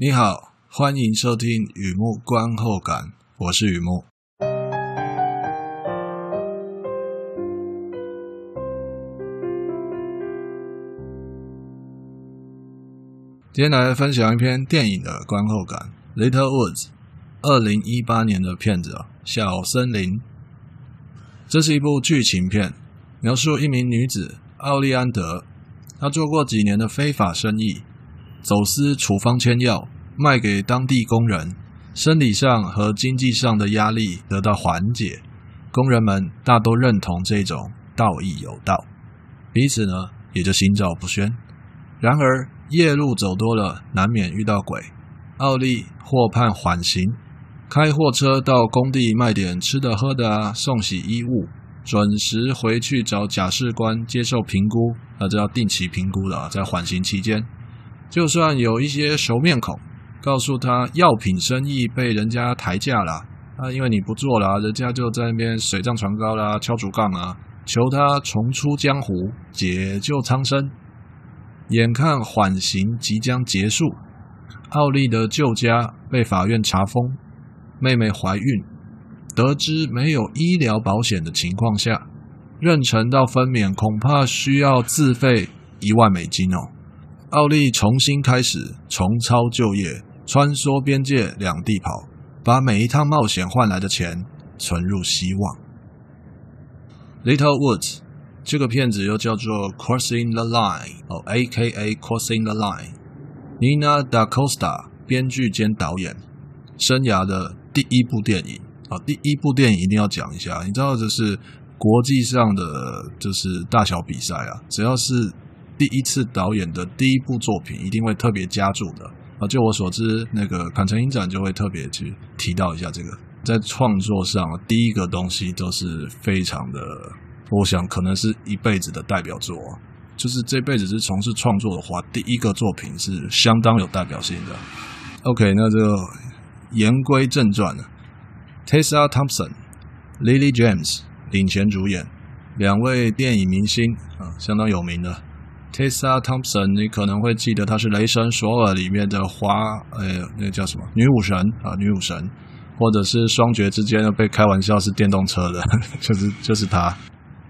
你好，欢迎收听雨木观后感，我是雨木。今天来分享一篇电影的观后感，《Little Woods》，二零一八年的片子，《小森林》。这是一部剧情片，描述一名女子奥利安德，她做过几年的非法生意。走私处方签药，卖给当地工人，生理上和经济上的压力得到缓解，工人们大都认同这种道义有道，彼此呢也就心照不宣。然而夜路走多了，难免遇到鬼。奥利获判缓刑，开货车到工地卖点吃的喝的啊，送洗衣物，准时回去找假释官接受评估，那这要定期评估的，在缓刑期间。就算有一些熟面孔，告诉他药品生意被人家抬价了，啊，因为你不做了，人家就在那边水涨船高啦，敲竹杠啊，求他重出江湖，解救苍生。眼看缓刑即将结束，奥利的旧家被法院查封，妹妹怀孕，得知没有医疗保险的情况下，妊娠到分娩恐怕需要自费一万美金哦。奥利重新开始，重操旧业，穿梭边界两地跑，把每一趟冒险换来的钱存入希望。Little Woods 这个片子又叫做 Crossing the Line 哦，A.K.A. Crossing the Line。Nina DaCosta 编剧兼导演，生涯的第一部电影啊，第一部电影一定要讲一下。你知道这是国际上的就是大小比赛啊，只要是。第一次导演的第一部作品一定会特别加注的啊！就我所知，那个坎城影展就会特别去提到一下这个，在创作上第一个东西都是非常的，我想可能是一辈子的代表作，就是这辈子是从事创作的话，第一个作品是相当有代表性的。OK，那这个言归正传了，Tessa Thompson、Lily James 领衔主演，两位电影明星啊，相当有名的。Tessa Thompson，你可能会记得她是《雷神索尔》里面的花，呃，那叫什么女武神啊，女武神，或者是双绝之间被开玩笑是电动车的，就是就是她。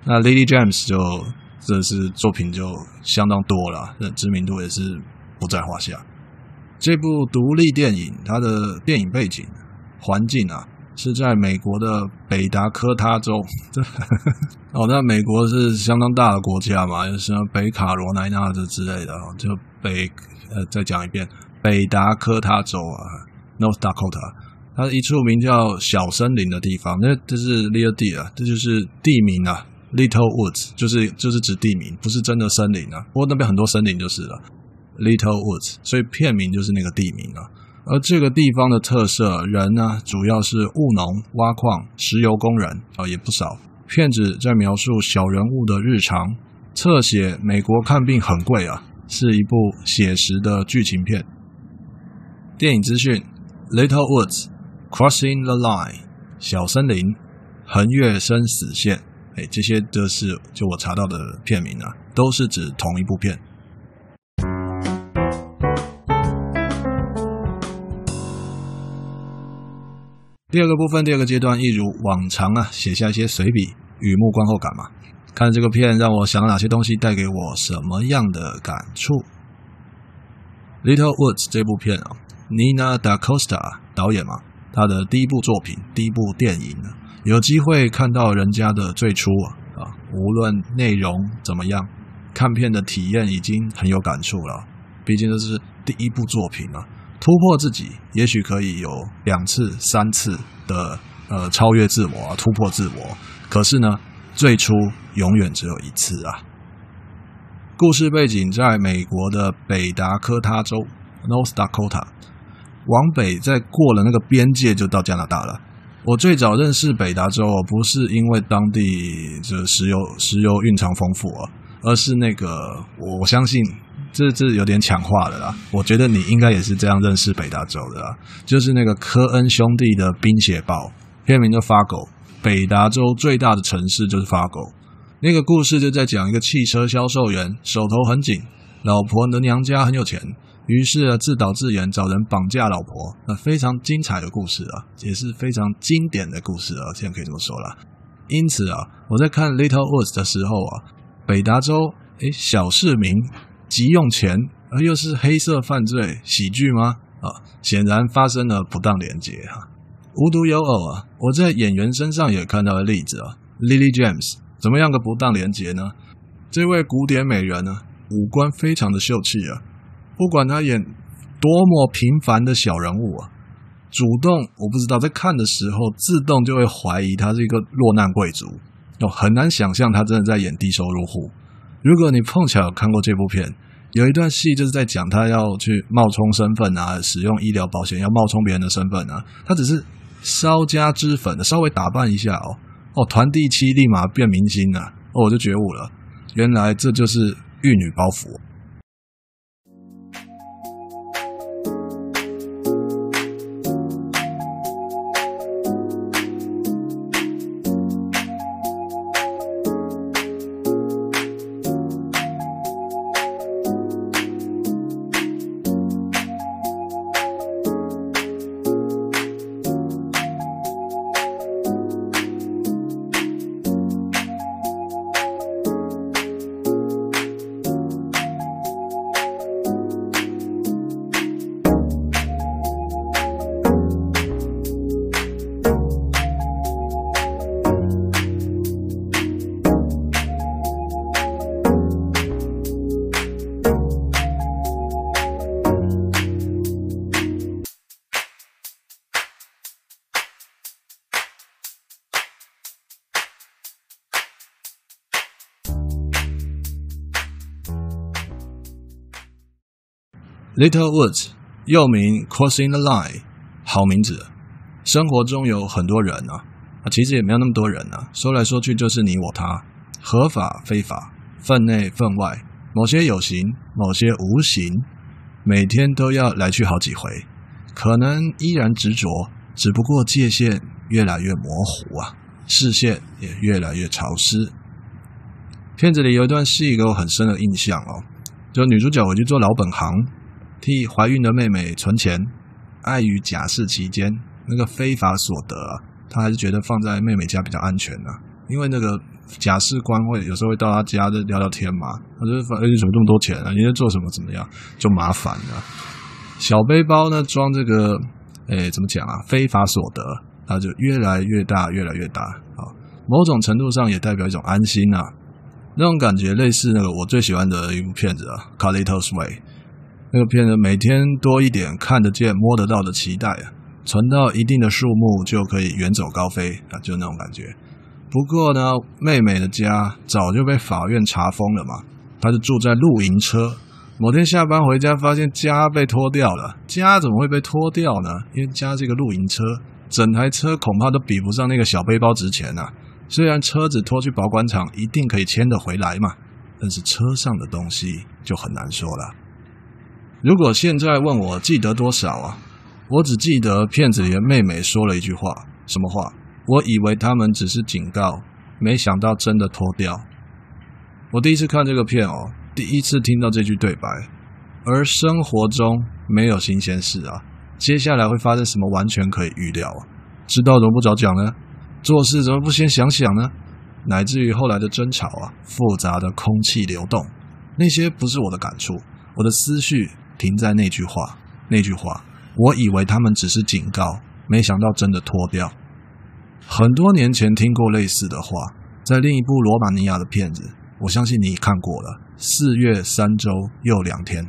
那 Lily James 就这是作品就相当多了，知名度也是不在话下。这部独立电影，它的电影背景环境啊。是在美国的北达科他州，哦，那美国是相当大的国家嘛，就是北卡罗来纳这之类的，就北呃，再讲一遍，北达科他州啊，North Dakota，它一处名叫小森林的地方，那这是 Little D 啊，这就是地名啊，Little Woods 就是就是指地名，不是真的森林啊，不过那边很多森林就是了，Little Woods，所以片名就是那个地名啊。而这个地方的特色，人呢，主要是务农、挖矿、石油工人啊，也不少。骗子在描述小人物的日常，侧写美国看病很贵啊，是一部写实的剧情片。电影资讯：Little Woods、Crossing the Line、小森林、横越生死线，哎，这些都是就我查到的片名啊，都是指同一部片。第二个部分，第二个阶段，一如往常啊，写下一些随笔、雨幕观后感嘛。看这个片让我想到哪些东西，带给我什么样的感触。Little Woods 这部片啊，Nina DaCosta 导演嘛，他的第一部作品，第一部电影，有机会看到人家的最初啊，无论内容怎么样，看片的体验已经很有感触了。毕竟这是第一部作品啊。突破自己，也许可以有两次、三次的呃超越自我、啊，突破自我。可是呢，最初永远只有一次啊。故事背景在美国的北达科他州 （North Dakota），往北再过了那个边界就到加拿大了。我最早认识北达州，不是因为当地这石油石油蕴藏丰富啊，而是那个我相信。这这有点抢话了啦，我觉得你应该也是这样认识北达州的啦，就是那个科恩兄弟的《冰雪暴》，片名叫《Fargo》，北达州最大的城市就是 Fargo。那个故事就在讲一个汽车销售员手头很紧，老婆的娘家很有钱，于是啊，自导自演找人绑架老婆，那非常精彩的故事啊，也是非常经典的故事啊，现在可以这么说了。因此啊，我在看《Little Woods》的时候啊，北达州诶小市民急用钱，而又是黑色犯罪喜剧吗？啊，显然发生了不当连结哈。无独有偶啊，我在演员身上也看到了例子啊。Lily James 怎么样个不当连结呢？这位古典美人呢，五官非常的秀气啊。不管她演多么平凡的小人物啊，主动我不知道，在看的时候自动就会怀疑她是一个落难贵族，哦，很难想象她真的在演低收入户。如果你碰巧有看过这部片，有一段戏就是在讲他要去冒充身份啊，使用医疗保险要冒充别人的身份啊，他只是稍加脂粉稍微打扮一下哦，哦，团地七立马变明星啊，哦，我就觉悟了，原来这就是玉女包袱。Little Woods，又名 Crossing the Line，好名字。生活中有很多人啊，啊，其实也没有那么多人啊。说来说去就是你我他，合法非法，分内分外，某些有形，某些无形，每天都要来去好几回，可能依然执着，只不过界限越来越模糊啊，视线也越来越潮湿。片子里有一段戏给我很深的印象哦，就女主角回去做老本行。替怀孕的妹妹存钱，碍于假释期间那个非法所得啊，他还是觉得放在妹妹家比较安全呢、因为那个假释官会有时候会到他家就聊聊天嘛，他就说：“哎，你怎么这么多钱啊？你在做什么？怎么样？”就麻烦了。小背包呢，装这个，哎，怎么讲啊？非法所得，它就越来越大，越来越大。啊，某种程度上也代表一种安心啊。那种感觉类似那个我最喜欢的一部片子啊，《Carlitos Way》。那个片子每天多一点看得见、摸得到的期待啊，存到一定的数目就可以远走高飞啊，就那种感觉。不过呢，妹妹的家早就被法院查封了嘛，她就住在露营车。某天下班回家，发现家被拖掉了。家怎么会被拖掉呢？因为家这个露营车，整台车恐怕都比不上那个小背包值钱啊。虽然车子拖去保管厂一定可以牵得回来嘛，但是车上的东西就很难说了。如果现在问我记得多少啊？我只记得骗子里的妹妹说了一句话，什么话？我以为他们只是警告，没想到真的脱掉。我第一次看这个片哦，第一次听到这句对白。而生活中没有新鲜事啊，接下来会发生什么完全可以预料啊。知道怎么不早讲呢？做事怎么不先想想呢？乃至于后来的争吵啊，复杂的空气流动，那些不是我的感触，我的思绪。停在那句话，那句话，我以为他们只是警告，没想到真的脱掉。很多年前听过类似的话，在另一部罗马尼亚的片子，我相信你看过了。四月三周又两天，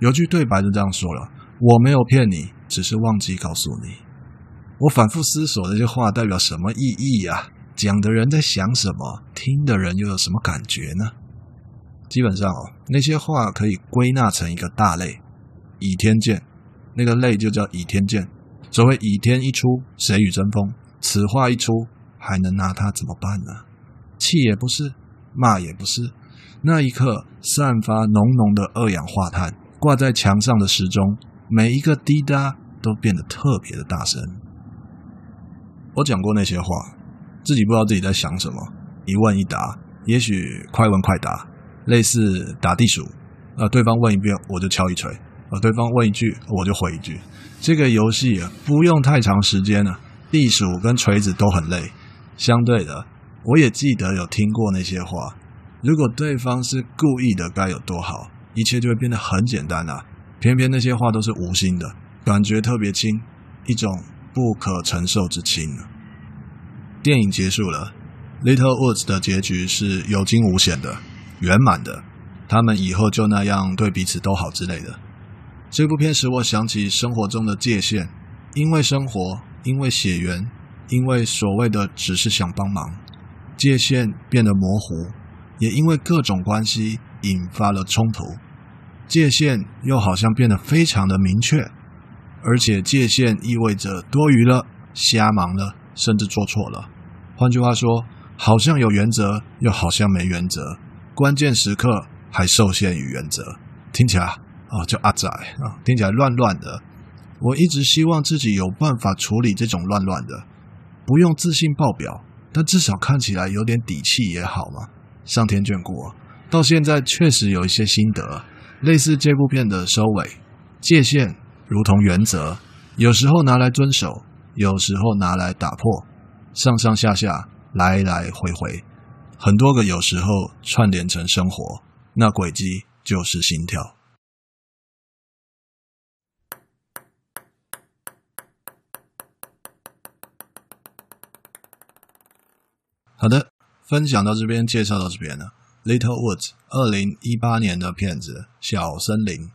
有句对白就这样说了：“我没有骗你，只是忘记告诉你。”我反复思索这些话代表什么意义呀？讲的人在想什么？听的人又有什么感觉呢？基本上哦，那些话可以归纳成一个大类，倚天剑，那个类就叫倚天剑。所谓倚天一出，谁与争锋？此话一出，还能拿他怎么办呢？气也不是，骂也不是。那一刻，散发浓浓的二氧化碳，挂在墙上的时钟，每一个滴答都变得特别的大声。我讲过那些话，自己不知道自己在想什么，一问一答，也许快问快答。类似打地鼠，呃，对方问一遍，我就敲一锤，呃，对方问一句，我就回一句。这个游戏啊，不用太长时间了，地鼠跟锤子都很累。相对的，我也记得有听过那些话。如果对方是故意的，该有多好，一切就会变得很简单啊。偏偏那些话都是无心的，感觉特别轻，一种不可承受之轻。电影结束了，《Little Woods》的结局是有惊无险的、圆满的。他们以后就那样对彼此都好之类的。这部片使我想起生活中的界限，因为生活，因为血缘，因为所谓的只是想帮忙，界限变得模糊，也因为各种关系引发了冲突，界限又好像变得非常的明确，而且界限意味着多余了、瞎忙了，甚至做错了。换句话说，好像有原则，又好像没原则，关键时刻还受限于原则，听起来。哦，叫阿仔啊，听起来乱乱的。我一直希望自己有办法处理这种乱乱的，不用自信爆表，但至少看起来有点底气也好嘛。上天眷顾我，到现在确实有一些心得，类似这部片的收尾。界限如同原则，有时候拿来遵守，有时候拿来打破，上上下下，来来回回，很多个有时候串联成生活，那轨迹就是心跳。好的，分享到这边，介绍到这边了。Little Woods，二零一八年的片子《小森林》，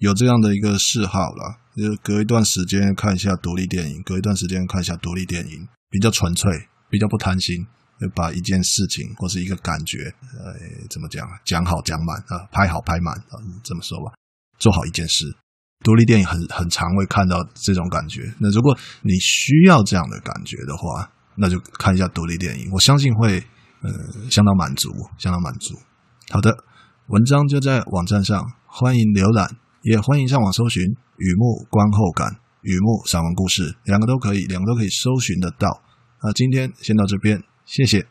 有这样的一个嗜好了，就隔一段时间看一下独立电影，隔一段时间看一下独立电影，比较纯粹，比较不贪心，把一件事情或是一个感觉，呃，怎么讲？讲好讲满啊，拍好拍满啊，这么说吧，做好一件事。独立电影很很常会看到这种感觉。那如果你需要这样的感觉的话，那就看一下独立电影，我相信会呃相当满足，相当满足。好的，文章就在网站上，欢迎浏览，也欢迎上网搜寻《雨幕观后感》《雨幕散文故事》，两个都可以，两个都可以搜寻得到。那今天先到这边，谢谢。